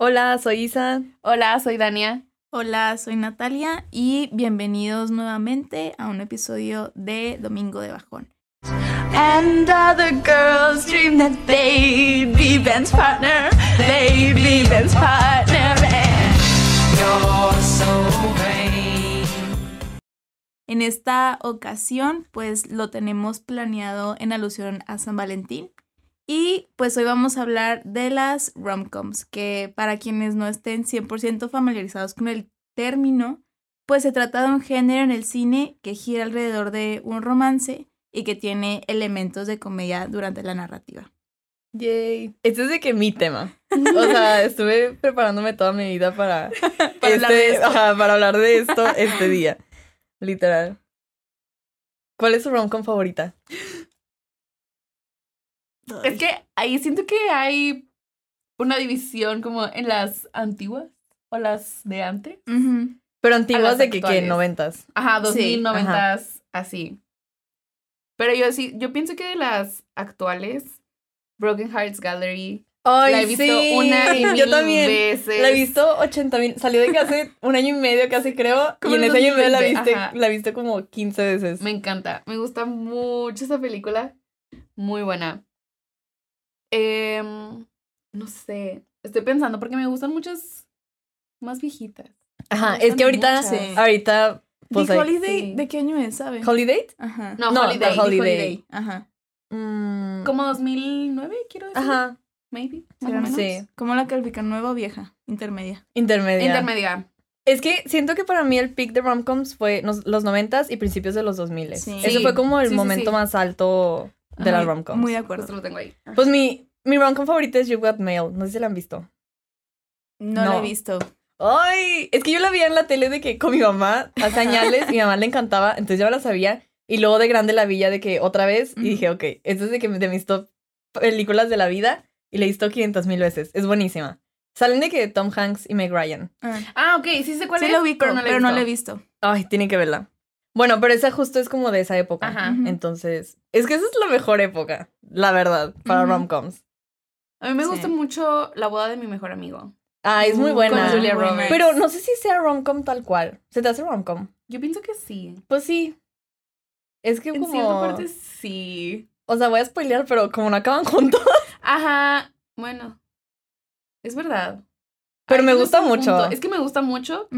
Hola, soy Isa. Hola, soy Dania. Hola, soy Natalia y bienvenidos nuevamente a un episodio de Domingo de Bajón. And other girls dream that they'd be Ben's partner, they'd be Ben's partner, and you're so vain. En esta ocasión, pues lo tenemos planeado en alusión a San Valentín. Y pues hoy vamos a hablar de las romcoms, que para quienes no estén 100% familiarizados con el término, pues se trata de un género en el cine que gira alrededor de un romance y que tiene elementos de comedia durante la narrativa. Yay. Este es de que mi tema. O sea, estuve preparándome toda mi vida para, Para hablar de este- esto. ajá, para hablar de esto este día. Literal. ¿Cuál es su romcom favorita? Es que ahí siento que hay una división como en las antiguas o las de antes. Pero antiguas de que, que noventas. Ajá, 2000, Sí, 90, así. Pero yo sí, yo pienso que de las actuales, Broken Hearts Gallery, Ay, la he visto sí. una y Yo mil también. veces. La he visto 80 mil. Salió de que hace un año y medio casi creo. Como y en ese año y medio la 2020, viste, ajá. la viste como 15 veces. Me encanta, me gusta mucho esa película. Muy buena. Em, no sé, estoy pensando porque me gustan muchas más viejitas. Ajá, es que ahorita, muchas. Sí. ahorita, pues Holiday, sí. ¿de qué año es, sabe? ¿Holiday? Ajá. No, No, Holiday. The Holiday. Holiday. Ajá. Mm, Como 2009, quiero decir. Ajá, Maybe. Más o menos. sí. ¿Cómo la califican? ¿Nueva o vieja? Intermedia. intermedia. Intermedia. Es que siento que para mí el peak de romcoms fue los noventas y principios de los 2000. Sí. Ese Sí, fue como el sí, sí, momento sí. más alto de Ajá, las romcoms. Muy de acuerdo. Justo lo tengo ahí. Pues mi, mi romcom favorita es You Got Mail. No sé si la han visto. No, la No. he visto. Ay, es que yo la vi en la tele de que con mi mamá hace añales y mi mamá le encantaba, entonces yo me la sabía. Y luego de grande la vi ya de que otra vez y dije, ok, esto es de, que, de mis top películas de la vida y la he visto 500 mil veces. Es buenísima. Salen de que Tom Hanks y Meg Ryan. Ah. Ah, ok, sí sé cuál sí es. lo ubico, pero no la he he visto. visto. Ay, tienen que verla. Bueno, pero esa justo es como de esa época. Ajá. Entonces, es que esa es la mejor época, la verdad, para Ujú. romcoms. A mí me Sí. gusta mucho La boda de mi mejor amigo. Ah, es muy buena. con Julia. Roberts. Pero no sé si sea romcom tal cual. ¿Se te hace romcom? Yo pienso que sí. Pues sí. Es que En como... cierta parte sí. O sea, voy a spoilear, pero como no acaban juntos. Ajá, bueno. Es verdad. Pero me gusta mucho. punto. Es que me gusta mucho,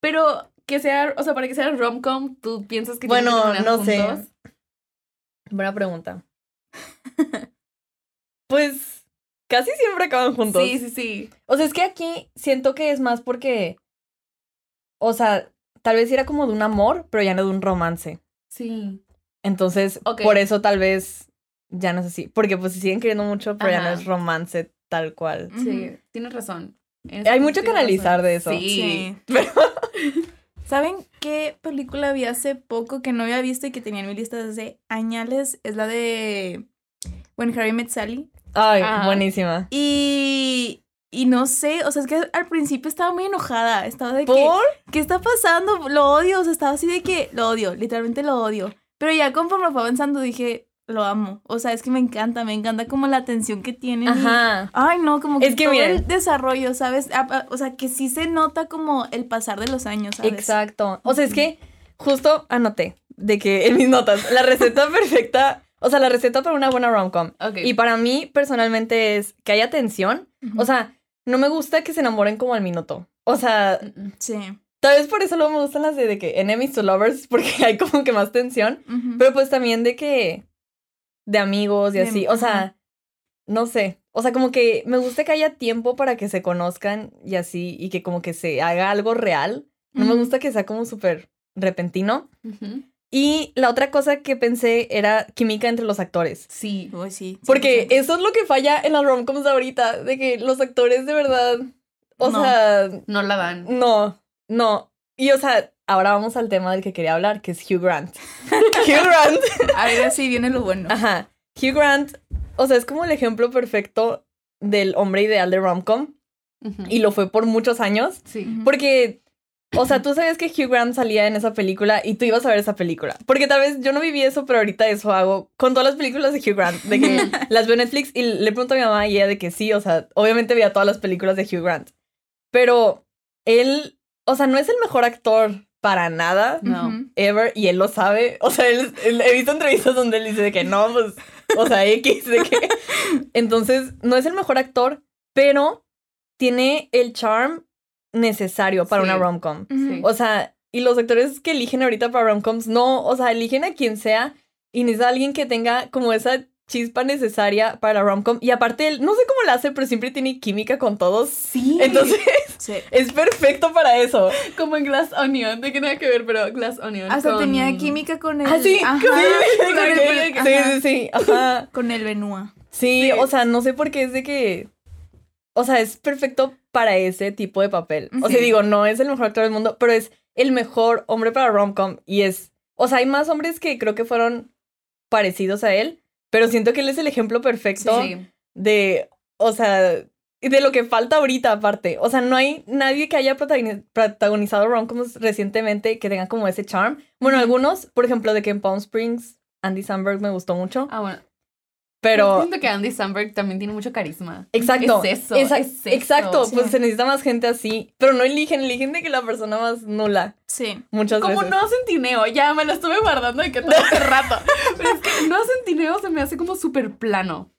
pero que sea, o sea, para que sea rom-com, tú piensas que tienen Bueno, que terminar no sé. Buena pregunta. pues casi siempre acaban juntos. Sí, sí, sí. O sea, es que aquí siento que es más porque... O sea, tal vez era como de un amor, pero ya no de un romance. Sí. Entonces, por eso tal vez ya no es así. Porque pues se siguen queriendo mucho, pero ya no es romance tal cual. Sí, tienes razón. Hay mucho que analizar razón. de eso. Sí. Sí. Pero ¿Saben qué película vi hace poco que no había visto y que tenía en mi lista desde añales? Es la de When Harry Met Sally. Ay, buenísima. Y, y no sé, o sea, es que al principio estaba muy enojada. Estaba de que, ¿Por? ¿qué está pasando? Lo odio, o sea, estaba así de que lo odio, literalmente lo odio. Pero ya conforme fue avanzando dije, lo amo. O sea, es que me encanta, me encanta como la atención que tienen. y- Ajá. Ay, no, como que, Es que todo miren. el desarrollo, ¿sabes? Ah, ah, O sea, que sí se nota como el pasar de los años, ¿sabes? Exacto. O sea, es que justo anoté de que en mis notas, la receta perfecta, o sea, la receta para una buena rom-com. Y para mí, personalmente, es que haya tensión. O sea, no me gusta que se enamoren como al minuto. O sea. Sí. tal vez por eso luego me gustan las de, de que enemies to lovers, porque hay como que más tensión. Pero pues también de que. De amigos y De- así. O sea, no sé. O sea, como que me gusta que haya tiempo para que se conozcan y así, y que como que se haga algo real. No me gusta que sea como súper repentino. Y la otra cosa que pensé era química entre los actores. Sí. Sí. Porque 100%. eso es lo que falla en las romcoms ahorita, de que los actores de verdad, o No. sea, No la dan. no, no. Y o sea, ahora vamos al tema del que quería hablar, que es Hugh Grant. Hugh Grant, Ahora sí viene lo bueno. ajá. Hugh Grant, o sea, es como el ejemplo perfecto del hombre ideal de romcom Ujú. y lo fue por muchos años, Sí. Porque O sea, tú sabías que Hugh Grant salía en esa película y tú ibas a ver esa película. Porque tal vez yo no viví eso, pero ahorita eso hago con todas las películas de Hugh Grant. De que las veo en Netflix y le pregunto a mi mamá y ella de que sí, o sea, obviamente veía todas las películas de Hugh Grant. Pero él, o sea, no es el mejor actor para nada. No. Ever, y él lo sabe. O sea, él, él- he visto entrevistas donde él dice de que no, pues, o sea, X, de que. Entonces, no es el mejor actor, pero tiene el charm necesario para Sí. una rom-com. Sí. O sea, y los actores que eligen ahorita para rom-coms, no, o sea, eligen a quien sea y necesita alguien que tenga como esa chispa necesaria para la rom-com. Y aparte, él, no sé cómo lo hace, pero siempre tiene química con todos. Sí. Entonces, Sí. es perfecto para eso. como en Glass Onion, de que nada que ver, pero Glass Onion. Hasta con- tenía química con el. Ah, sí, ajá, sí, con sí, el- sí, ajá, sí, sí, ajá. Con el Benoit. Sí, Sí. o sea, no sé por qué es de que. O sea, es perfecto para ese tipo de papel. O sea, digo, no es el mejor actor del mundo, pero es el mejor hombre para rom-com. Y es. O sea, hay más hombres que creo que fueron parecidos a él, pero siento que él es el ejemplo perfecto Sí. de. O sea. De lo que falta ahorita, aparte. O sea, no hay nadie que haya protagoni- protagonizado rom-coms recientemente que tenga como ese charm. Bueno, algunos, por ejemplo, de que en Palm Springs, Andy Samberg me gustó mucho. Ah, bueno. Pero. Siento que Andy Samberg también tiene mucho carisma. Exacto. Es eso, Exac- es eso. Exacto. Sí. Pues se necesita más gente así. Pero no eligen, eligen de que la persona más nula. Sí. Muchas Como veces. no centineo, ya me lo estuve guardando de que todo este rato. Pero es que no centineo se me hace como súper plano.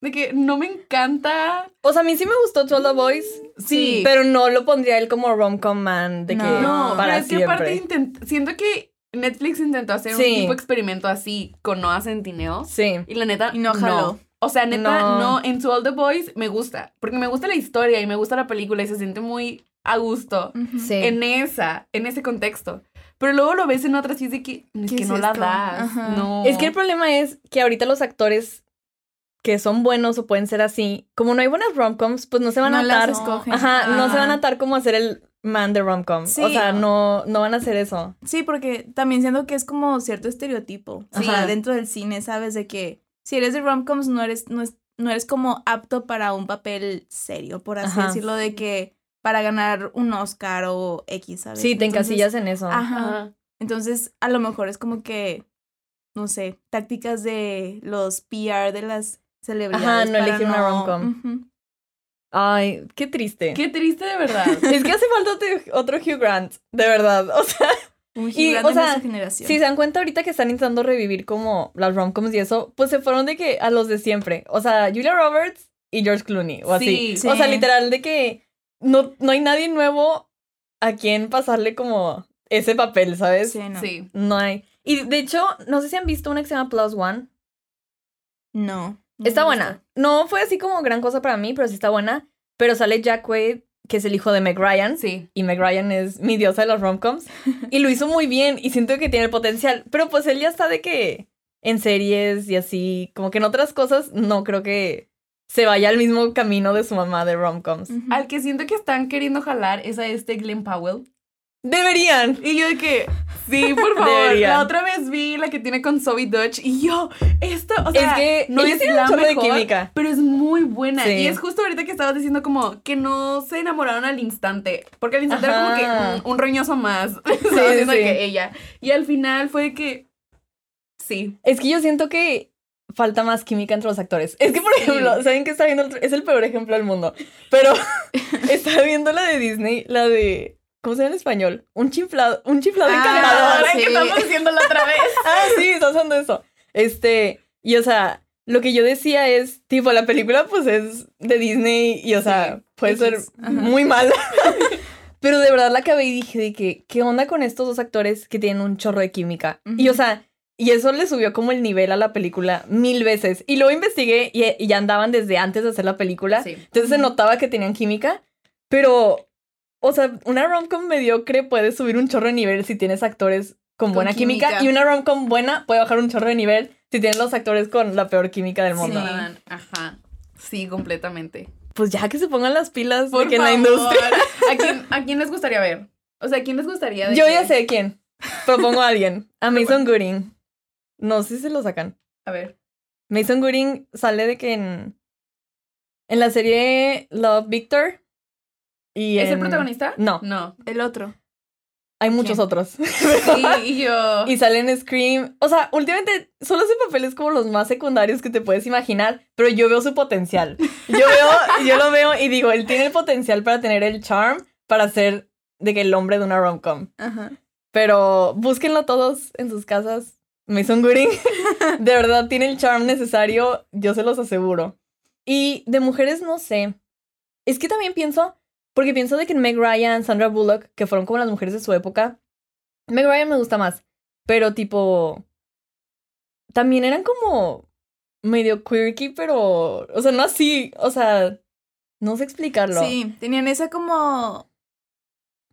De que no me encanta. O sea, a mí sí me gustó 12 the Boys. Sí. Pero no lo pondría él como rom-com man de que No. No, para pero es que siempre. aparte intent- siento que Netflix intentó hacer Sí. un tipo de experimento así con Noah Centineo. Sí. Y la neta, Y no jaló. O sea, neta, No. no. En To All the Boys me gusta. Porque me gusta la historia y me gusta la película y se siente muy a gusto. Sí. en esa, en ese contexto. Pero luego lo ves en otras y es de que, es ¿Qué que es no la esto? das. Ajá. No. Es que el problema es que ahorita los actores que son buenos o pueden ser así, como no hay buenas rom-coms, pues no se van No a las atar. escogen. Ajá, no se van a atar como a ser el man de rom-com. Sí. o sea, no, no van a hacer eso. Sí, porque también siento que es como cierto estereotipo. O Sí. sea, dentro del cine, ¿sabes? De que si eres de romcoms no eres, no, es- no eres como apto para un papel serio, por así Ajá. decirlo, de que para ganar un Oscar o X, ¿sabes? Sí, te Entonces, encasillas en eso. Ajá. Ajá. Entonces, a lo mejor es como que, no sé, tácticas de los PR de las celebridades. Ajá, no para elegir una rom-com. Ay, qué triste. Qué triste de verdad. Es que hace falta otro- Hugh Grant, de verdad. O sea, Un Y, gigante o de sea, generación. si se dan cuenta ahorita que están intentando revivir como las romcoms y eso, pues se fueron de que a los de siempre. O sea, Julia Roberts y George Clooney, o así. Sí. O sea, Sí. literal de que no, no hay nadie nuevo a quien pasarle como ese papel, ¿sabes? Sí, no. Sí. No hay. Y de hecho, no sé si han visto una que se llama Plus One. No. No Está buena. No fue así como gran cosa para mí, pero sí está buena. Pero sale Jack Quaid, que es el hijo de Meg Ryan. Sí. Y Meg Ryan es mi diosa de los romcoms. Y lo hizo muy bien y siento que tiene el potencial. Pero pues él ya está de que en series y así, como que en otras cosas, no creo que se vaya al mismo camino de su mamá de romcoms. Ujú. Al que siento que están queriendo jalar es a este Glenn Powell. Deberían. Y yo de que, sí, por favor. Deberían. La otra vez vi la que tiene con Zoe Dutch y yo, esto, o sea, es que no es la chorro de mejor, química. pero es muy buena. Sí. Y es justo ahorita que estabas diciendo como que no se enamoraron al instante. Porque al instante era como que mm, un roñoso más. Estaba haciendo sí. que ella. Y al final fue que, sí. Es que yo siento que falta más química entre los actores. Es que, por Sí. ejemplo, ¿saben que está viendo? Es el peor ejemplo del mundo. Pero estaba viendo la de Disney, la de. ¿Cómo se llama en español? Un chiflado, un chiflado Ah, encantador. Ahora sí. que estamos diciéndolo otra vez. Ah, sí, está usando eso. Este, y o sea, lo que yo decía es, tipo, la película pues es de Disney y o sea, Sí, puede ser muy mala. Pero de verdad la acabé y dije de que, ¿qué onda con estos dos actores que tienen un chorro de química? Y o sea, y eso le subió como el nivel a la película mil veces. Y luego investigué y, y ya andaban desde antes de hacer la película. Sí. Entonces se Ujú. notaba que tenían química, pero, o sea, una romcom mediocre puede subir un chorro de nivel si tienes actores con, Con buena química. química. y una romcom buena puede bajar un chorro de nivel si tienen los actores con la peor química del Sí, mundo. dan. Ajá. Sí, completamente. Pues ya que se pongan las pilas Por de que en la industria. ¿A quién, ¿A quién les gustaría ver? O sea, ¿a quién les gustaría de Yo que- ya sé quién. Propongo a alguien. A Mason Gooding. No sé si se lo sacan. A ver. Mason Gooding sale de que en. En la serie Love Victor. Y ¿Es el en- protagonista? No. No. El otro. Hay muchos ¿Quién? otros. Sí, y yo. y salen Scream. O sea, últimamente solo hace papeles como los más secundarios que te puedes imaginar, pero yo veo su potencial. Yo veo, yo lo veo y digo, él tiene el potencial para tener el charm para ser de que el hombre de una rom-com. Ajá. Pero búsquenlo todos en sus casas. Mason Gooding, de verdad, tiene el charm necesario, yo se los aseguro. Y de mujeres no sé. Es que también pienso, porque pienso de que Meg Ryan, Sandra Bullock, que fueron como las mujeres de su época, Meg Ryan me gusta más, pero tipo, también eran como medio quirky, pero, o sea, no así, o sea, no sé explicarlo. Sí, tenían esa como.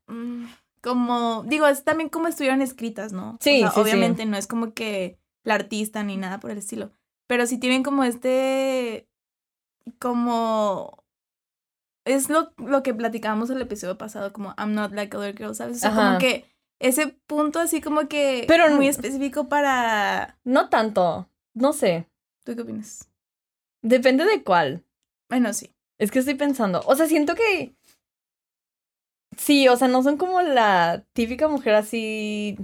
mm, Como. Digo, es también como estuvieron escritas, ¿no? Sí, O sea, sí, sí. Obviamente no es como que la artista ni nada por el estilo. Pero sí tienen como este. Como. Es lo, lo que platicábamos el episodio pasado, como I'm not like other girls, ¿sabes? O sea, Ajá. como que ese punto así como que. Pero muy específico para. No tanto, no sé, ¿Tú qué opinas? depende de cuál. Bueno, sí. Es que estoy pensando. O sea, siento que. Sí, o sea, no son como la típica mujer así.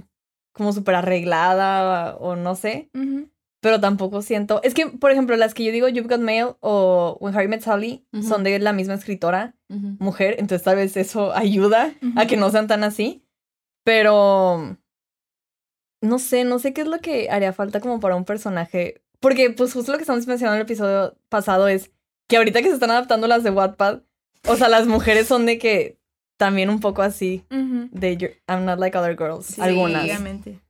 como súper arreglada o no sé. Ujú. Pero tampoco siento. Es que, por ejemplo, las que yo digo You've Got Mail o When Harry Met Sally son de la misma escritora, mujer. Entonces, tal vez eso ayuda a que no sean tan así. Pero. No sé, no sé qué es lo que haría falta como para un personaje. Porque, pues, justo lo que estamos mencionando en el episodio pasado es que ahorita que se están adaptando las de Wattpad, o sea, las mujeres son de que también un poco así, de I'm not like other girls, Sí, algunas. obviamente.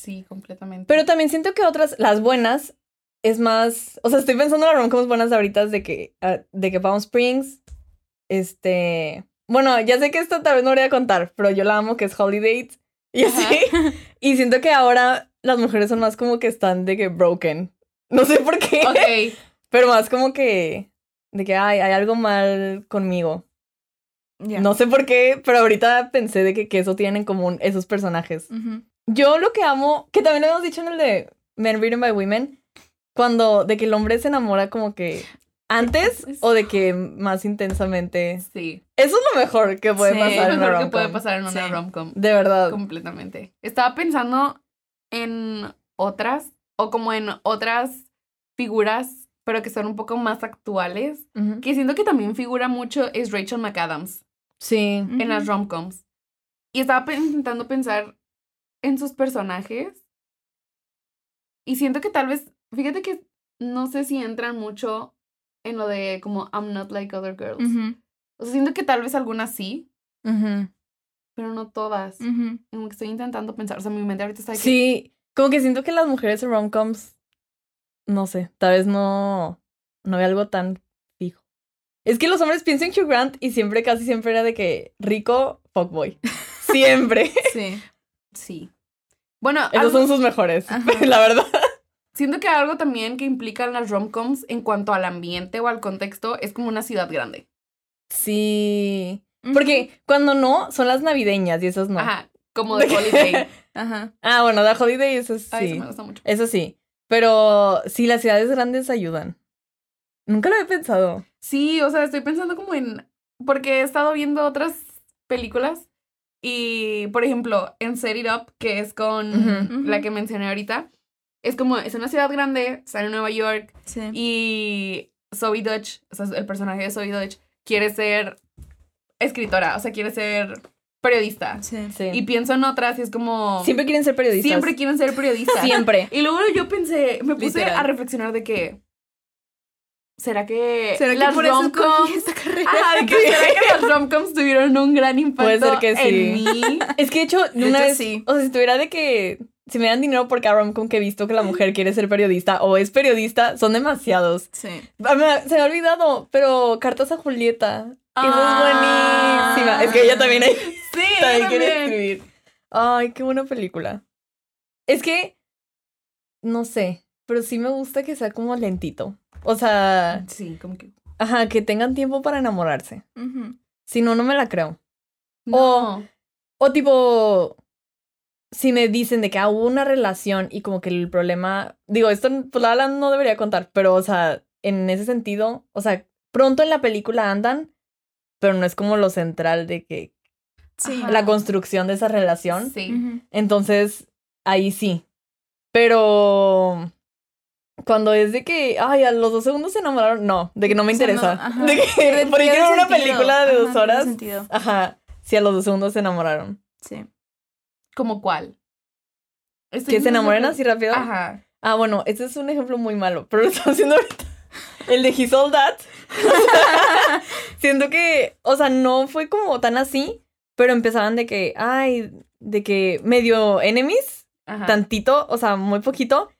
Sí, completamente. Pero también siento que otras, las buenas, es más, o sea, estoy pensando en las romcoms buenas ahorita de que, ah, de que Palm Springs, este, bueno, ya sé que esto tal vez no voy a contar, pero yo la amo que es Holiday y así, y siento que ahora las mujeres son más como que están de que broken, no sé por qué, Ok. pero más como que, de que ay, hay algo mal conmigo, no sé por qué, pero ahorita pensé de que, que eso tienen en común esos personajes. Ujú. Yo lo que amo, que también lo hemos dicho en el de Men Written by Women, cuando de que el hombre se enamora como que antes o de que más intensamente. Sí. Eso es lo mejor que puede Sí, pasar Es en lo una mejor que rom puede pasar en una Sí. rom-com. De verdad. Completamente. Estaba pensando en otras, o como en otras figuras, pero que son un poco más actuales, que siento que también figura mucho es Rachel McAdams Sí. en las Ujú. rom-coms. Y estaba intentando pensar en sus personajes. Y siento que tal vez, fíjate que no sé si entran mucho en lo de como I'm not like other girls. O sea, siento que tal vez algunas sí, pero no todas. Como que estoy intentando pensar, o sea, mi mente ahorita está que- Sí. Como que siento que las mujeres en romcoms, no sé, tal vez no, no hay algo tan fijo. Es que los hombres piensan en Hugh Grant y siempre, casi siempre era de que rico, fuckboy. Siempre. Sí. Sí. Bueno, Esos algo- son sus mejores, Ajá. la verdad. siento que algo también que implican las romcoms en cuanto al ambiente o al contexto es como una ciudad grande. Sí. Porque cuando no, son las navideñas y esas no. Ajá, como de holiday. Ajá. Ah, bueno, The Holiday, eso sí. Ay, eso me gusta mucho. Eso sí. Pero sí, las ciudades grandes ayudan. Nunca lo había pensado. Sí, o sea, estoy pensando como en. Porque he estado viendo otras películas. Y, por ejemplo, en Set It Up, que es con la que mencioné ahorita, es como, es una ciudad grande, está en Nueva York, Sí. y Zoe Dutch, o sea, el personaje de Zoe Dutch, quiere ser escritora, o sea, quiere ser periodista. Sí. Sí. Y pienso en otras y es como... siempre quieren ser periodistas. siempre quieren ser periodistas. Siempre. Y luego yo pensé, me puse Literal. a reflexionar de que... ¿Será que ¿Será las rom-coms... esta carrera? Ajá, que ¿será que las rom-coms tuvieron un gran impacto Puede ser que en sí. mí? Es que de hecho, De una hecho, vez, sí. o sea, si tuviera de que si me dan dinero por cada romcom que he visto que la mujer quiere ser periodista o es periodista, son demasiados. Sí. Ah, Se me ha olvidado, pero Cartas a Julieta. Esa Ah. es buenísima. Es que ella también, Sí, también quiere escribir. Ay, qué buena película. Es que, no sé, pero sí me gusta que sea como lentito. O sea, Sí, como que... ajá, que tengan tiempo para enamorarse. Si no, no me la creo. No. O tipo, si me dicen de que ah, hubo una relación y como que el problema, digo, esto pues la verdad no debería contar, pero o sea, en ese sentido, o sea, pronto en la película andan, pero no es como lo central de que Sí. Ajá. la construcción de esa relación. Sí. Entonces, ahí sí. Pero cuando es de que, ay, a los dos segundos se enamoraron, no, de que no me O sea, no, interesa. ajá. de que, pierde era una película de Ajá, dos horas. Ajá. Si a los dos segundos se enamoraron. Sí. ¿Como cuál? Estoy Que se enamoren así rápido. Ajá. Ah, bueno, este es un ejemplo muy malo, pero lo estamos haciendo ahorita. El de He Sold That. Siento que, o sea, no fue como tan así, pero empezaban de que, ay, de que medio enemies, Ajá. tantito, o sea, muy poquito,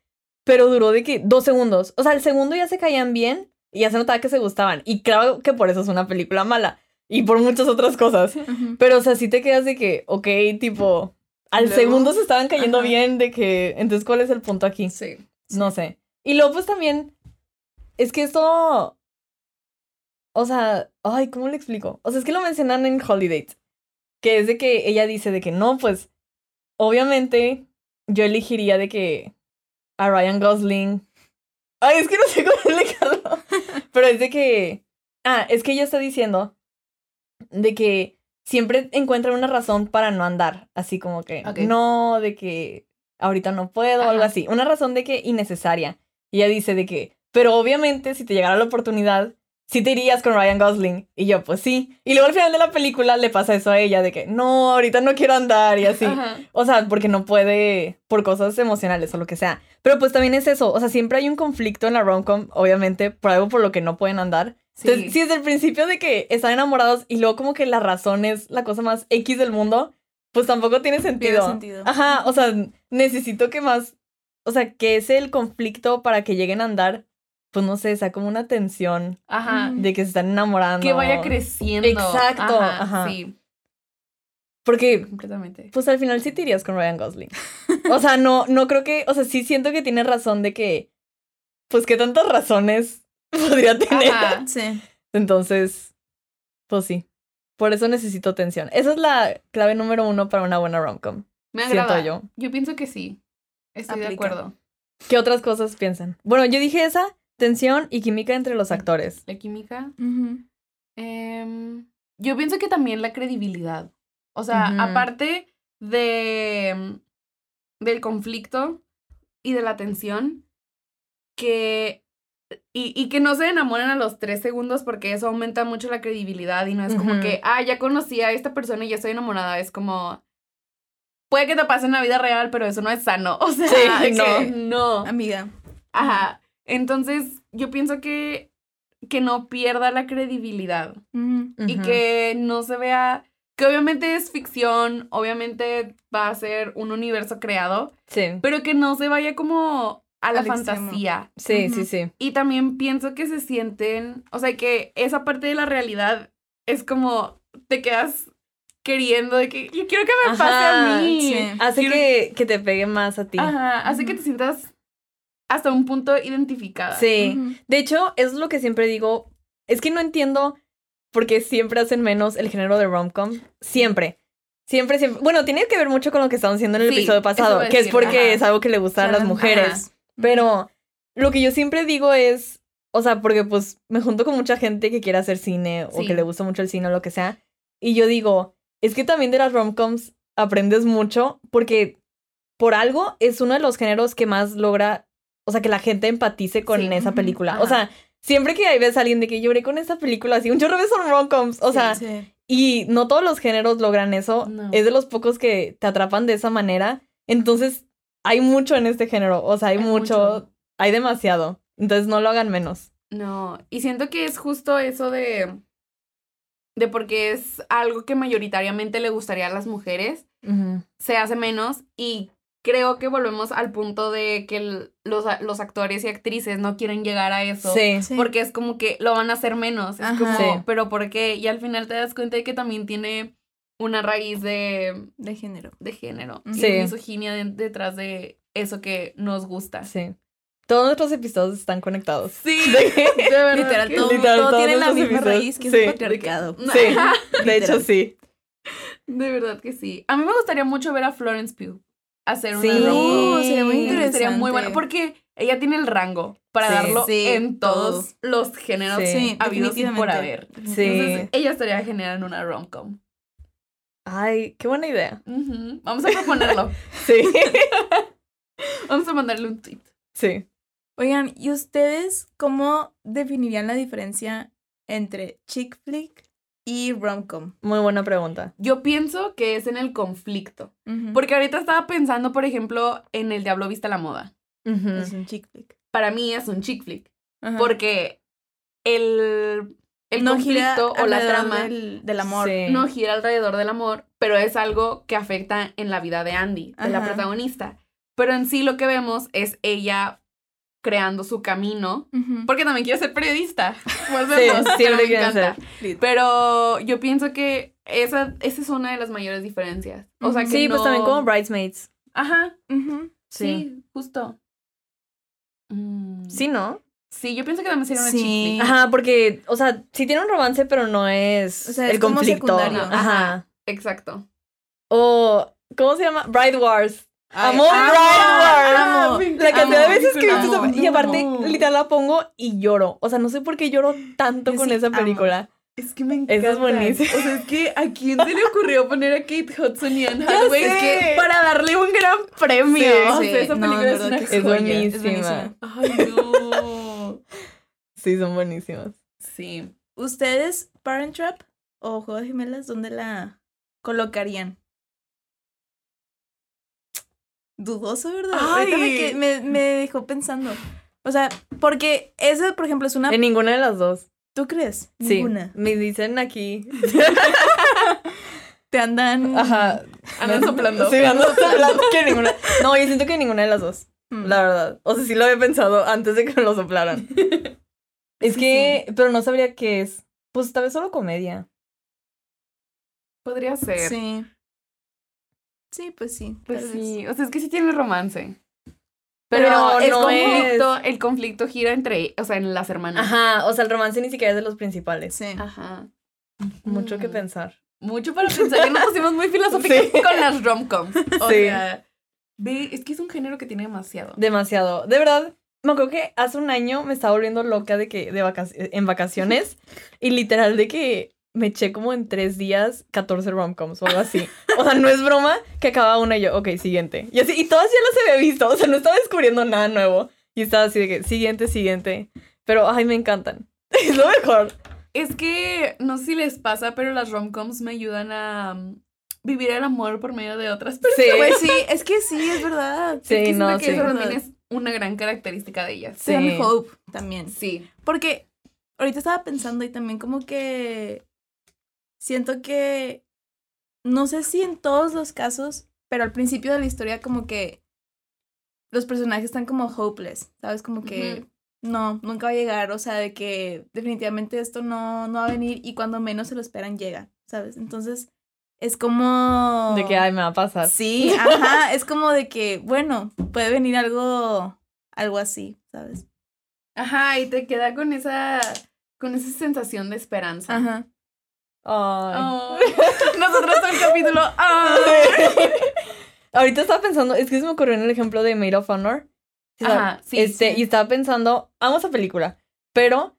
pero duró de que dos segundos. O sea, el segundo ya se caían bien y ya se notaba que se gustaban. Y claro que por eso es una película mala. Y por muchas otras cosas. Pero, o sea, sí te quedas de que, ok, tipo, al Luego, segundo se estaban cayendo ajá. bien de que, entonces, ¿cuál es el punto aquí? Sí. No sé. Y luego, pues también, es que esto, o sea, ay, ¿cómo le explico? O sea, es que lo mencionan en Holiday, que es de que ella dice de que no, pues, obviamente, yo elegiría de que a Ryan Gosling. Ay, es que no sé cómo explicarlo. Pero es de que, ah, es que ella está diciendo de que siempre encuentran una razón para no andar, así como que, no, de que ahorita no puedo, o algo Ajá. así. Una razón de que innecesaria. Y ella dice de que, pero obviamente si te llegara la oportunidad, sí te irías con Ryan Gosling. Y yo, pues sí. Y luego al final de la película le pasa eso a ella, de que, no, ahorita no quiero andar y así. Ajá. O sea, porque no puede por cosas emocionales o lo que sea. Pero pues también es eso. O sea, siempre hay un conflicto en la romcom, obviamente, por algo por lo que no pueden andar. Entonces, si desde el principio de que están enamorados y luego como que la razón es la cosa más X del mundo, pues tampoco tiene sentido. sentido. Ajá, o sea, necesito que más, o sea, que ese el conflicto para que lleguen a andar, pues no sé, sea como una tensión Ajá. de que se están enamorando. Que vaya creciendo. Exacto, Ajá. ajá. Sí, Porque completamente. pues al final sí te irías con Ryan Gosling. O sea, no, no creo que, o sea, sí siento que tiene razón de que, pues qué tantas razones podría tener. Ajá. Sí. Entonces, pues sí. Por eso necesito tensión. Esa es la clave número uno para una buena romcom. Me Siento agrada. yo. Yo pienso que sí. Estoy de acuerdo. ¿Qué otras cosas piensan? Bueno, yo dije esa, tensión y química entre los actores. La química. Em, yo pienso que también la credibilidad. O sea, aparte de del conflicto y de la tensión, que y, y que no se enamoren a los tres segundos porque eso aumenta mucho la credibilidad y no es como que, ah, ya conocí a esta persona y ya estoy enamorada. Es como, puede que te pase en la vida real, pero eso no es sano. O sea, Sí, que no. no. Amiga. Ajá. Entonces, yo pienso que, que no pierda la credibilidad y que no se vea, que obviamente es ficción, obviamente va a ser un universo creado, Sí, pero que no se vaya como a la Al extremo. fantasía. sí, sí, sí. Y también pienso que se sienten, o sea, que esa parte de la realidad es como te quedas queriendo de que yo quiero que me pase Ajá, a mí. sí. Hace Quiero- que, que te pegue más a ti. Ajá, hace que te sientas hasta un punto identificada. Sí. De hecho, es lo que siempre digo. Es que no entiendo por qué siempre hacen menos el género de romcom. Siempre. Siempre, siempre. Bueno, tiene que ver mucho con lo que estaban haciendo en el Sí, episodio pasado, que es porque ajá. es algo que le gusta a las Ajá. mujeres. Pero lo que yo siempre digo es, o sea, porque pues me junto con mucha gente que quiere hacer cine o que le gusta mucho el cine o lo que sea. Y yo digo, es que también de las romcoms aprendes mucho porque por algo es uno de los géneros que más logra, o sea, que la gente empatice con Sí, esa película. O sea, siempre que ahí ves a alguien de que lloré con esta película, así un chorro de son romcoms. O Sí, sea, Sí. y no todos los géneros logran eso. No. Es de los pocos que te atrapan de esa manera. Entonces, hay mucho en este género. O sea, hay, Hay mucho, mucho. hay demasiado. Entonces, no lo hagan menos. No, y siento que es justo eso de de porque es algo que mayoritariamente le gustaría a las mujeres, se hace menos y creo que volvemos al punto de que el- los, los actores y actrices no quieren llegar a eso. Sí. Sí. Porque es como que lo van a hacer menos. Es Ajá. como, Sí. pero ¿por qué? Y al final te das cuenta de que también tiene una raíz de, De género. de género. Ujú. Y Sí. misoginia de- detrás de eso que nos gusta. Sí. Todos nuestros episodios están conectados. Sí, De verdad Literal, que todo, sí. Literal, todo todos tiene la misma episodios. raíz que es Sí. el patriarcado. Sí, de hecho sí. De verdad que sí. A mí me gustaría mucho ver a Florence Pugh hacer una Sí. Oh, sería muy interesante. Sería muy bueno porque ella tiene el rango para Sí. darlo Sí, en todos todo. los géneros habidos y por haber. Sí. Entonces, ella estaría genial en una rom-com. Ay, qué buena idea. Vamos a proponerlo. Sí. Vamos a mandarle un tweet. sí. Oigan, ¿y ustedes cómo definirían la diferencia entre chick flick y rom-com? Muy buena pregunta. Yo pienso que es en el conflicto. Porque ahorita estaba pensando, por ejemplo, en El Diablo Vista la Moda. Es un chick flick. Para mí es un chick flick. Porque el, el no gira conflicto o la alrededor trama del, del amor. Sí. no gira alrededor del amor, pero es algo que afecta en la vida de Andy, de la protagonista. Pero en sí lo que vemos es ella creando su camino. Porque también quiere ser periodista. Volvemos, Sí, pero siempre me encanta. ser. Pero yo pienso que esa, esa es una de las mayores diferencias. O sea que Sí, pues también como Bridesmaids. Ajá, Ujú. sí, Sí. justo. Mm, Sí, ¿no? Sí, yo pienso que también sería una Sí. Ajá, porque, o sea, sí tiene un romance, pero no es, O sea, el es como secundario. Ajá. Exacto. O, ¿cómo se llama? Bride Wars. Amo Bride Wars. La cantidad de veces que he amo, visto esa- Y amo. aparte, literal la pongo y lloro. O sea, no sé por qué lloro tanto Yo con sí esa amo. película. Es que me encanta. Esa es buenísima. O sea, es que ¿a quién se le ocurrió poner a Kate Hudson y Anne Hathaway? Es que para darle un gran premio. Sí, o sí. sea, esa película es una que sí. Es buenísima. Ay, no. Sí, son buenísimas. Sí. ¿Ustedes, Parent Trap o Juego de Gemelas, dónde la colocarían? Dudoso, ¿verdad? Ahorita me, que- me, me dejó pensando. O sea, porque esa, por ejemplo, es una... En ninguna de las dos. ¿Tú crees? Sí. Ninguna. Me dicen aquí. Te andan... Ajá. Andan soplando. Sí, ando soplando que ninguna. No, yo siento que ninguna de las dos. Mm. La verdad. O sea, sí lo había pensado antes de que me lo soplaran. Es Sí, que, pero no sabría qué es. Pues tal vez solo comedia. Podría ser. Sí. Sí, pues sí. Pues sí. vez. O sea, es que sí tiene romance. Pero Pero, el, no conflicto, el conflicto gira entre, o sea, en las hermanas. Ajá, o sea, el romance ni siquiera es de los principales. Sí. Ajá. Mucho que Mm. pensar. Mucho para pensar. Ya nos pusimos muy filosóficos Sí. con las rom-coms. O Sí. sea, es que es un género que tiene demasiado. Demasiado. De verdad, me acuerdo que hace un año me estaba volviendo loca de que de vacac- en vacaciones y literal de que me eché como en tres días 14 romcoms o algo así. O sea, no es broma que acababa una y yo, ok, siguiente. Y así, y todas ya las había visto, o sea, no estaba descubriendo nada nuevo. Y estaba así de que, siguiente, siguiente. Pero, ay, me encantan. Es lo mejor. Es que no sé si les pasa, pero las rom-coms me ayudan a um, vivir el amor por medio de otras personas. Sí. Pues sí, es que sí, es verdad. Sí, Es que no, que sí. eso también es una gran característica de ellas. Sí. hope también. Sí. Porque ahorita estaba pensando y también como que siento que no sé si en todos los casos, pero al principio de la historia como que los personajes están como hopeless, ¿sabes? Como que no, nunca va a llegar, o sea, de que definitivamente esto no, no va a venir y cuando menos se lo esperan llega, ¿sabes? Entonces es como... De que, ay, me va a pasar. Sí, ajá, es como de que, bueno, puede venir algo, algo así, ¿sabes? Ajá, y te queda con esa, con esa sensación de esperanza. Ajá. Ay. Ay. Nosotros todo el capítulo. ay. Ahorita estaba pensando, es que se me ocurrió en el ejemplo de Maid of Honor. O sea, Ajá, sí, Este, sí. y estaba pensando, amo esa película, pero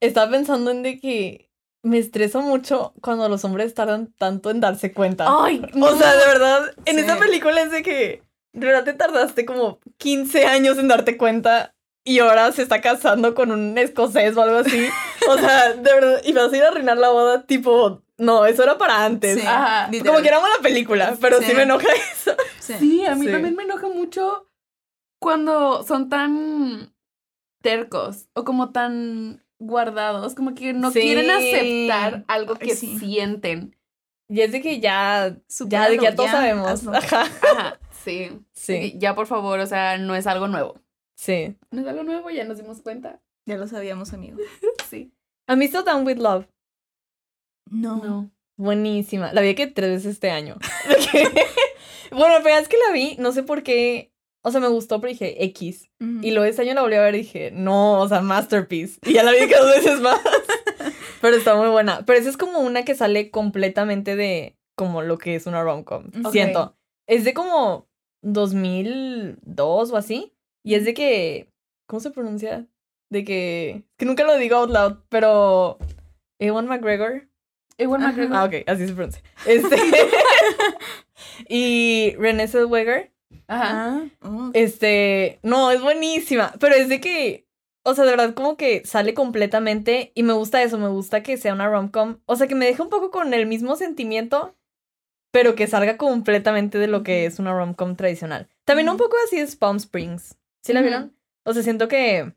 estaba pensando en de que me estreso mucho cuando los hombres tardan tanto en darse cuenta. Ay, o sea, de verdad, en Sí. esa película es de que de verdad te tardaste como 15 años en darte cuenta y ahora se está casando con un escocés o algo así. O sea, de verdad, y vas a ir a arruinar la boda, tipo, no, eso era para antes. Sí, Ajá. Como que éramos la película, pero sí, Sí. me enoja eso. Sí. Sí, a mí Sí. también me enoja mucho cuando son tan tercos o como tan guardados, como que no Sí. quieren aceptar algo que sí. sienten. Y es de que ya, ya Supéralo, de que ya todos ya, sabemos. hazlo. Ajá. Ajá, sí. Sí, Ya por favor, o sea, no es algo nuevo. Sí. No es algo nuevo, ya nos dimos cuenta. Ya lo sabíamos, amigo. Sí. ¿Han visto Down with Love? No. Buenísima. La vi que tres veces este año. Bueno, la verdad es que la vi, no sé por qué. O sea, me gustó, pero dije X. Y luego este año la volví a ver y dije, no, o sea, Masterpiece. Y ya la vi que dos veces más. Pero está muy buena. Pero esa es como una que sale completamente de como lo que es una rom-com. Siento. Es de como 2002 o así. Y es de que. ¿Cómo se pronuncia? De que. Que nunca lo digo out loud, pero. Ewan McGregor. Ewan Ajá. McGregor. Ah, ok, así se pronuncia. Este. y Renée Zellweger. Ajá. Ah, oh. Este. No, es buenísima. Pero es de que. O sea, de verdad, como que sale completamente. Y me gusta eso. Me gusta que sea una rom-com. O sea, que me deje un poco con el mismo sentimiento. Pero que salga completamente de lo que es una rom-com tradicional. También un poco así es Palm Springs. ¿Sí la vieron? O sea, siento que.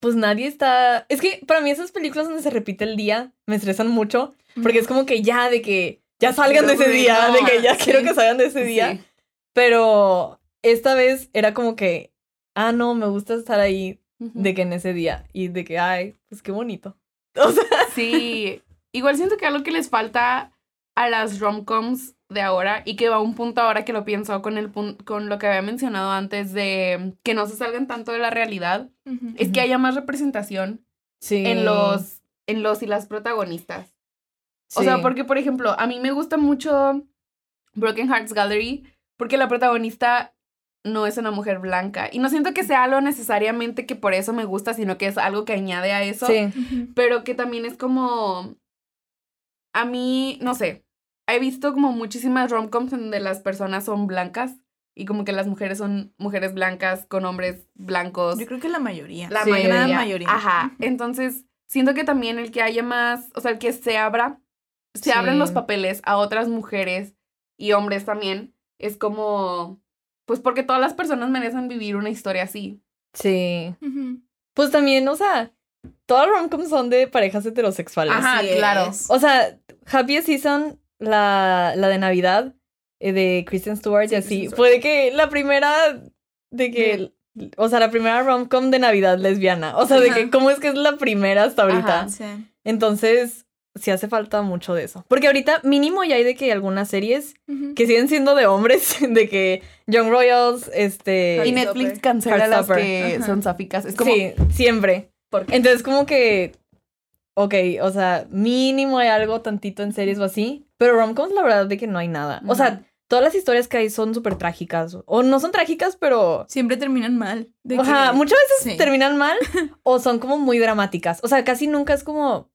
Pues nadie está. Es que para mí esas películas donde se repite el día me estresan mucho. Porque es como que ya, de que ya salgan de ese día. de que ya sí. quiero que salgan de ese día. Sí. Pero esta vez era como que, ah, no, me gusta estar ahí de que en ese día y de que, ay, pues qué bonito. O sea, Sí, igual siento que algo que les falta a las romcoms de ahora y que va a un punto ahora que lo pienso con el pun- con lo que había mencionado antes de que no se salgan tanto de la realidad, es que haya más representación sí. en los en los y las protagonistas. O sea, porque por ejemplo, a mí me gusta mucho Broken Hearts Gallery porque la protagonista no es una mujer blanca y no siento que sea algo necesariamente que por eso me gusta, sino que es algo que añade a eso Sí, pero que también es como a mí no sé he visto como muchísimas romcoms en donde las personas son blancas y como que las mujeres son mujeres blancas con hombres blancos Yo creo que la mayoría. la Sí. mayoría, Gran mayoría. ajá entonces siento que también el que haya más o sea el que se abra se Sí. abran los papeles a otras mujeres y hombres también es como pues porque todas las personas merecen vivir una historia así sí. Pues también, o sea, todas las rom-coms son de parejas heterosexuales. Ajá, claro. es. O sea, Happy Season, la, la de Navidad, eh, de Kristen Stewart Sí, y así, Kristen Stewart. fue de que la primera, de que, o sea, la primera rom-com de Navidad lesbiana. O sea, de que, ¿cómo es que es la primera hasta ahorita? Ajá. Sí. Entonces, sí hace falta mucho de eso. Porque ahorita mínimo ya hay de que algunas series que siguen siendo de hombres, de que Young Royals, este... y. Netflix cancela las que Ajá. son sáficas es como Sí, siempre. Entonces como que, ok, o sea, mínimo hay algo tantito en series o así, pero romcoms la verdad de que no hay nada. O sea, todas las historias que hay son súper trágicas, o no son trágicas, pero... Siempre terminan mal. de O sea, que- muchas veces sí. terminan mal o son como muy dramáticas. O sea, casi nunca es como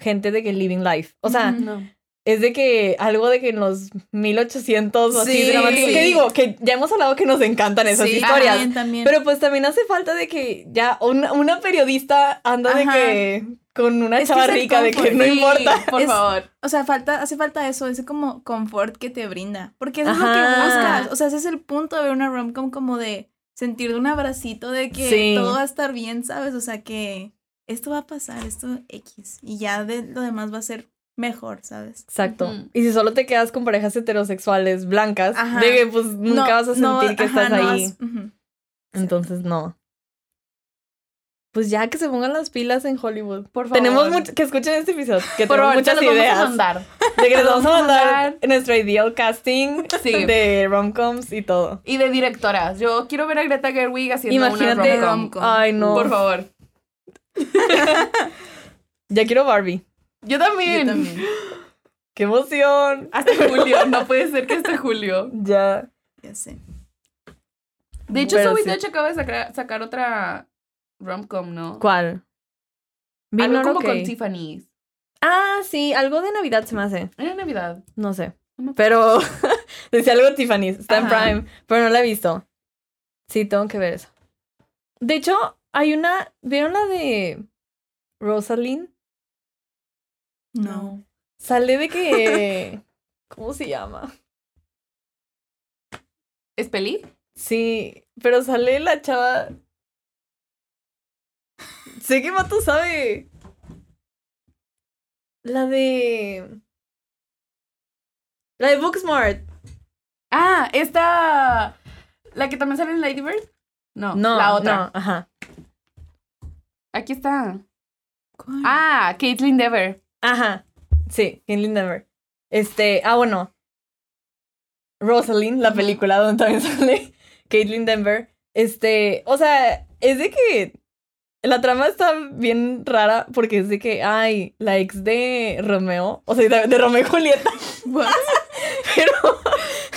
gente de que living life. O sea, no. Es de que algo de que en los 1800 o así Sí, dramático. sí. Que digo, que ya hemos hablado que nos encantan esas Sí, historias. También, también. Pero pues también hace falta de que ya una, una periodista anda de que con una Es chava rica de que no Sí, importa. por Es- favor O sea, falta, hace falta eso, ese como confort que te brinda. Porque eso es lo que buscas. O sea, ese es el punto de ver una romcom como de sentir un abracito de que todo va a estar bien, ¿sabes? O sea, que esto va a pasar, esto X. Y ya de lo demás va a ser mejor, ¿sabes? Exacto. Y si solo te quedas con parejas heterosexuales blancas, Ajá. de que pues nunca No, vas a sentir no, que ajá, estás no ahí. Entonces no. Pues ya que se pongan las pilas en Hollywood. por favor Tenemos mucho, que escuchen este episodio, que por tenemos favor te muchas vamos ideas. a mandar De que les vamos a vamos mandar nuestro ideal casting Sí. de romcoms y todo. y de directoras yo quiero ver a Greta Gerwig haciendo Imagínate. una rom-com. Ay, no. por favor Ya quiero Barbie. Yo también, Yo también. ¡Qué emoción! hasta julio no puede ser que hasta julio Ya. Ya sé. de hecho Pero Zoe sí. Acaba de sacar, sacar otra romcom no ¿Cuál? algo como con Tiffany's Ah, sí, algo de Navidad se me hace. era Navidad No sé. Pero decía algo de Tiffany's. Está en. Prime, pero no la he visto. Sí, tengo que ver eso. De hecho, hay una. ¿Vieron la de Rosalind? No. Sale de que. ¿Cómo se llama? ¿es peli? Sí, pero sale la chava. Sé que Mato sabe. La de. La de Booksmart. ah esta la que también sale en Lady Bird no, No, la otra no, ajá. aquí está ¿Cuál? ah Caitlyn Dever Ajá. Sí, Caitlyn Denver. Este, ah, bueno. Rosalind, la película donde también sale Caitlyn Denver. Este, o sea, es de que la trama está bien rara porque es de que, ay, la ex de Romeo, o sea, de, de Romeo y Julieta. Pero,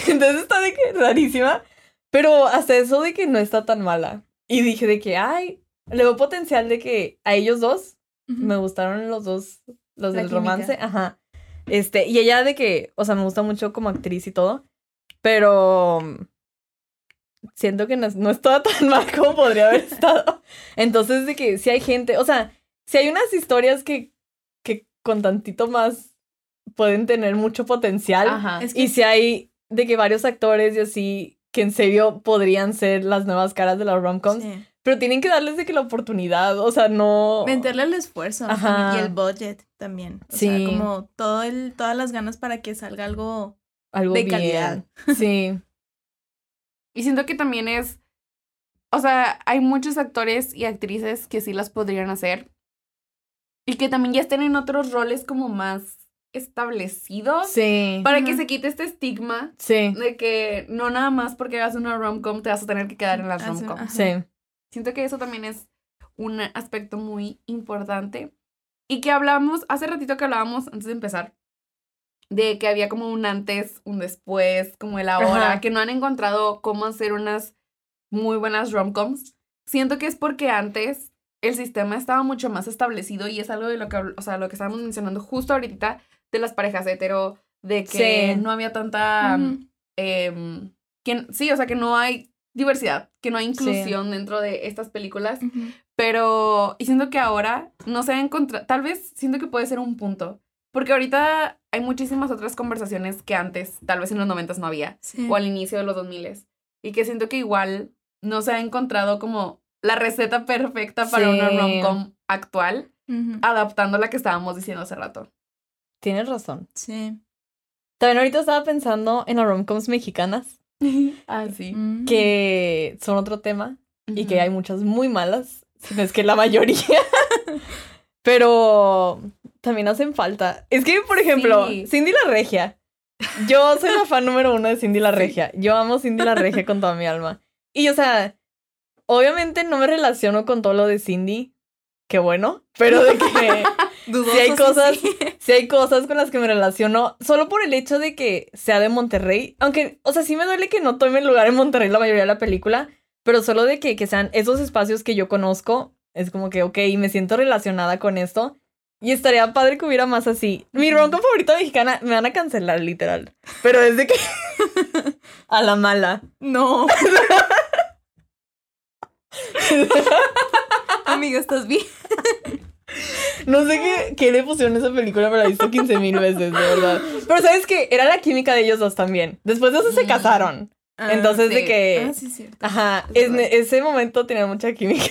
entonces está de que rarísima. Pero hasta eso de que no está tan mala. Y dije de que, ay, le veo potencial de que a ellos dos me gustaron los dos, los La del química. romance, ajá. Este, y ella de que, o sea, me gusta mucho como actriz y todo, pero siento que no, es- no estaba tan mal como podría haber estado. Entonces, de que si hay gente, o sea, si hay unas historias que, que con tantito más pueden tener mucho potencial. Ajá. Es que Y si hay de que varios actores y así que en serio podrían ser las nuevas caras de las romcoms, sí. pero tienen que darles de que la oportunidad, o sea, no... meterle el esfuerzo Ajá. y el budget también. O Sí. sea, como todo el, todas las ganas para que salga algo algo de bien. calidad. Sí. Y siento que también es, o sea, hay muchos actores y actrices que sí las podrían hacer. Y que también ya estén en otros roles como más establecidos. Sí. Para que se quite este estigma Sí. de que no nada más porque hagas una rom-com te vas a tener que quedar en las rom-com. Sí. Siento que eso también es un aspecto muy importante. Y que hablamos, hace ratito que hablábamos, antes de empezar, de que había como un antes, un después, como el ahora, Ajá. que no han encontrado cómo hacer unas muy buenas romcoms. Siento que es porque antes el sistema estaba mucho más establecido y es algo de lo que, o sea, lo que estábamos mencionando justo ahorita de las parejas hetero, de que Sí. no había tanta... Em, que, sí, o sea, que no hay diversidad, que no hay inclusión dentro de estas películas. Pero, y siento que ahora no se ha encontrado, tal vez siento que puede ser un punto. Porque ahorita hay muchísimas otras conversaciones que antes, tal vez en los noventas no había, Sí. o al inicio de los 2000 Y que siento que igual no se ha encontrado como la receta perfecta para una Sí. rom-com actual, adaptando la que estábamos diciendo hace rato. Tienes razón. Sí. También ahorita estaba pensando en las romcoms mexicanas, ah, sí. Mm. que son otro tema y que hay muchas muy malas, si no es que la mayoría. Pero también hacen falta. Es que, por ejemplo, Sí. Cindy la Regia. Yo soy la fan número uno de Cindy la Regia. Yo amo Cindy la Regia con toda mi alma. Y, o sea, obviamente no me relaciono con todo lo de Cindy. Qué bueno. Pero de que Dudoso, si hay cosas, sí. si hay cosas con las que me relaciono, solo por el hecho de que sea de Monterrey. Aunque, o sea, sí me duele que no tome lugar en Monterrey la mayoría de la película, pero solo de que, que sean esos espacios que yo conozco, es como que, ok, me siento relacionada con esto. Y estaría padre que hubiera más así. Mi ronco favorita mexicana me van a cancelar, literal. Pero desde que. a la mala. No. Amigo, ¿estás bien? No sé qué, qué le pusieron a esa película, pero la he visto 15 mil veces, de verdad. Pero ¿sabes qué? Era la química de ellos dos también. Después de eso se Mm. casaron. Entonces, de sí. que. Ah, sí, cierto. Ajá, Es ese momento tenía mucha química.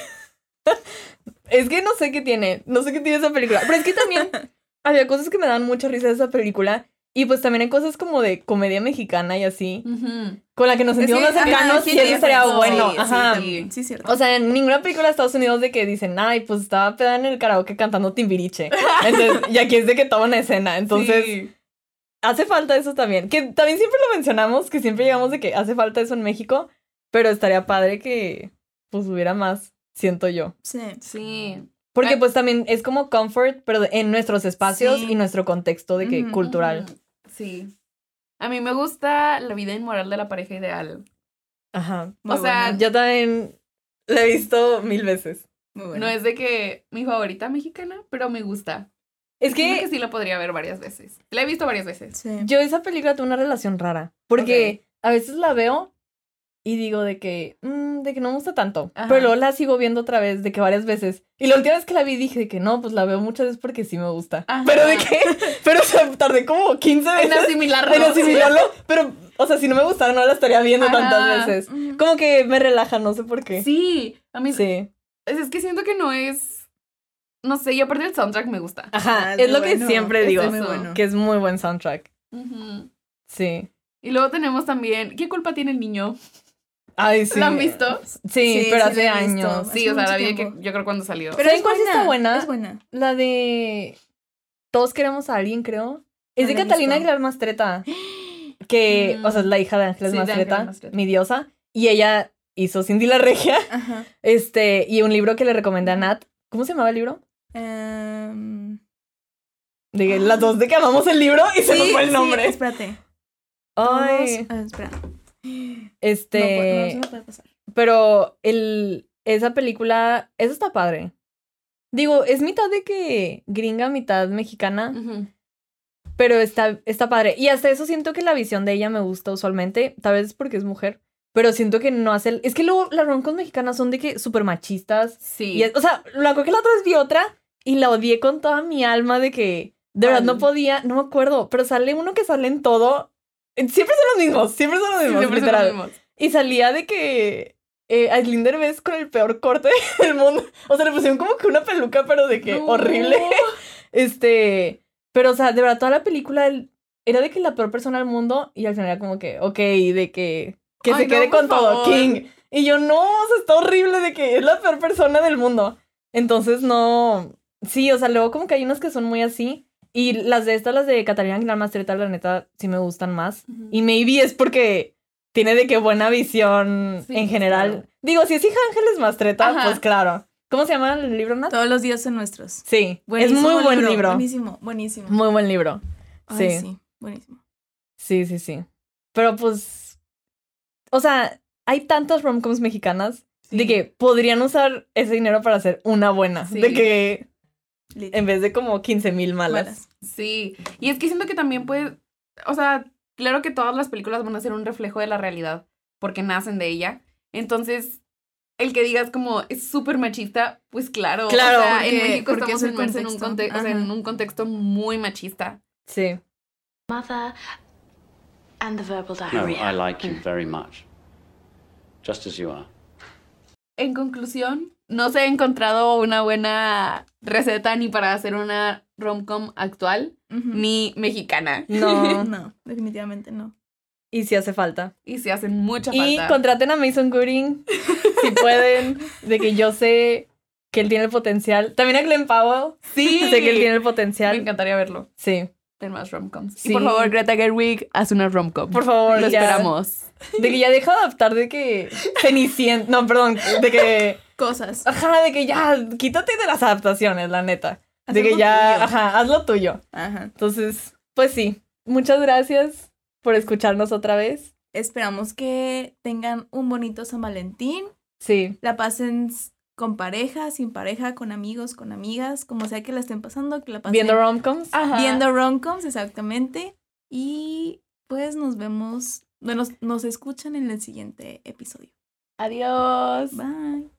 es que no sé qué tiene, no sé qué tiene esa película. Pero es que también había cosas que me dan mucha risa de esa película. Y pues también hay cosas como de comedia mexicana y así, con la que nos sentimos más ajá, cercanos sí y eso razón. bueno. Sí, sí, Ajá. Sí, cierto. O sea, en ninguna película de Estados Unidos de que dicen, ay, pues estaba peda en el karaoke cantando Timbiriche. Entonces, y aquí es de que toma una escena. Entonces, Sí. hace falta eso también. Que también siempre lo mencionamos, que siempre llegamos de que hace falta eso en México, pero estaría padre que pues hubiera más, siento yo. sí. Sí. Porque pues también es como comfort, pero en nuestros espacios Sí. y nuestro contexto de que cultural. Sí. A mí me gusta la vida inmoral de la pareja ideal. Ajá. Muy o sea, buena, Yo también la he visto mil veces. muy buena. No es de que mi favorita mexicana, pero me gusta. Es que que sí la podría ver varias veces. La he visto varias veces. Sí. yo esa película tengo una relación rara. Porque a veces la veo y digo de que, mm, de que no me gusta tanto. Ajá. Pero luego la sigo viendo otra vez, de que varias veces. Y la última vez que la vi dije de que no, pues la veo muchas veces porque sí me gusta. Ajá. Pero de que, pero o sea, tardé como 15 veces En asimilarlo. en asimilarlo. Pero, o sea, si no me gustara, no la estaría viendo Ajá. tantas veces. Como que me relaja, no sé por qué. Sí, a mí Sí. es, es que siento que no es. No sé, y aparte el soundtrack me gusta. Ajá, Ah, es lo que siempre digo. bueno. Que es muy buen soundtrack. Sí. Y luego tenemos también. ¿Qué culpa tiene el niño? Ay, sí. ¿Lo han visto? Sí, Sí, pero sí hace visto. años. Hace Sí, o sea, la vi que yo creo cuando salió. Pero ¿Saben es cuál sí está buena? Es buena. La de Todos queremos a alguien, creo. Es No de Catalina. Aguilar Mastreta. Que, o sea, es la hija de Ángeles Sí, Mastreta, Mastreta. mi diosa. Y ella hizo Cindy la Regia. Ajá. Este, y un libro que le recomendé a Nat. ¿Cómo se llamaba el libro? De que las dos de que amamos el libro y se nos fue el sí, nombre. espérate. Ay, Todos- ah, espera. Este. No, puede pasar. Pero el, esa película, eso está padre. Digo, es mitad de que gringa, mitad mexicana. Pero está, está padre. Y hasta eso siento que la visión de ella me gusta usualmente, tal vez porque es mujer, pero siento que no hace... el- Es que luego las romcoms mexicanas son de que súper machistas. Sí. Y es- o sea, lo que la otra vez vi otra y la odié con toda mi alma de que de verdad no podía, no me acuerdo, pero sale uno que sale en todo. Siempre son los mismos, siempre son los mismos, Siempre son los mismos. Y salía de que eh, Aislinn Derbez con el peor corte del mundo. O sea, le pusieron como que una peluca, pero de que No. horrible. Este, pero o sea, de verdad, toda la película era de que la peor persona del mundo y al final era como que, ok, de que, que Ay, se no, quede con todo. King. Y yo, no, o sea, está horrible de que es la peor persona del mundo. Entonces, no, sí, o sea, luego como que hay unas que son muy así. Y las de estas, las de Catalina Aguilar Mastreta, la neta, sí me gustan más. Y maybe es porque tiene de que buena visión Sí, en general. claro. Digo, si es hija de Ángeles Mastreta, Ajá. pues claro. ¿Cómo se llama el libro, Nat? Todos los días son nuestros. Sí, Buenísimo es muy buen libro. Buenísimo, buenísimo. Muy buen libro. Ay, sí. sí, buenísimo. Sí, sí, sí. Pero pues. O sea, hay tantas romcoms mexicanas de que podrían usar ese dinero para hacer una buena. Sí. De que en vez de como 15 mil malas. Malas. Sí. Y es que siento que también puede. O sea, claro que todas las películas van a ser un reflejo de la realidad porque nacen de ella. Entonces, el que digas como es súper machista, pues claro. Claro, O sea, en porque- México porque estamos inmersos en un, contexto. conte- o sea, en un contexto muy machista. Sí. Mother and the verbal No, diarrhea. I like you very much. Just as you are. En conclusión, no se ha encontrado una buena receta ni para hacer una romcom actual ni mexicana. No. No, definitivamente no. y si hace falta. Y se hacen mucha Y falta. contraten a Mason Gooding si pueden. De que yo sé que él tiene el potencial. También a Glenn Powell. Sí. Sé que él tiene el Me potencial. encantaría verlo Sí. en más romcoms. Sí. Y por favor, Greta Gerwig, haz una romcom. Por favor, Lo ya. esperamos. De que ya deja de adaptar de que Cenicienta. No, perdón. De que. Cosas. Ajá, de que ya. Quítate de las adaptaciones, la neta. Haz De que ya. tuyo. Ajá, haz lo tuyo. Ajá. Entonces, pues sí. Muchas gracias por escucharnos otra vez. Esperamos que tengan un bonito San Valentín. Sí. La pasen con pareja, sin pareja, con amigos, con amigas, como sea que la estén pasando, que la pasen Viendo romcoms. Ajá. viendo romcoms, exactamente. Y pues nos vemos, bueno, nos, nos escuchan en el siguiente episodio. Adiós. Bye.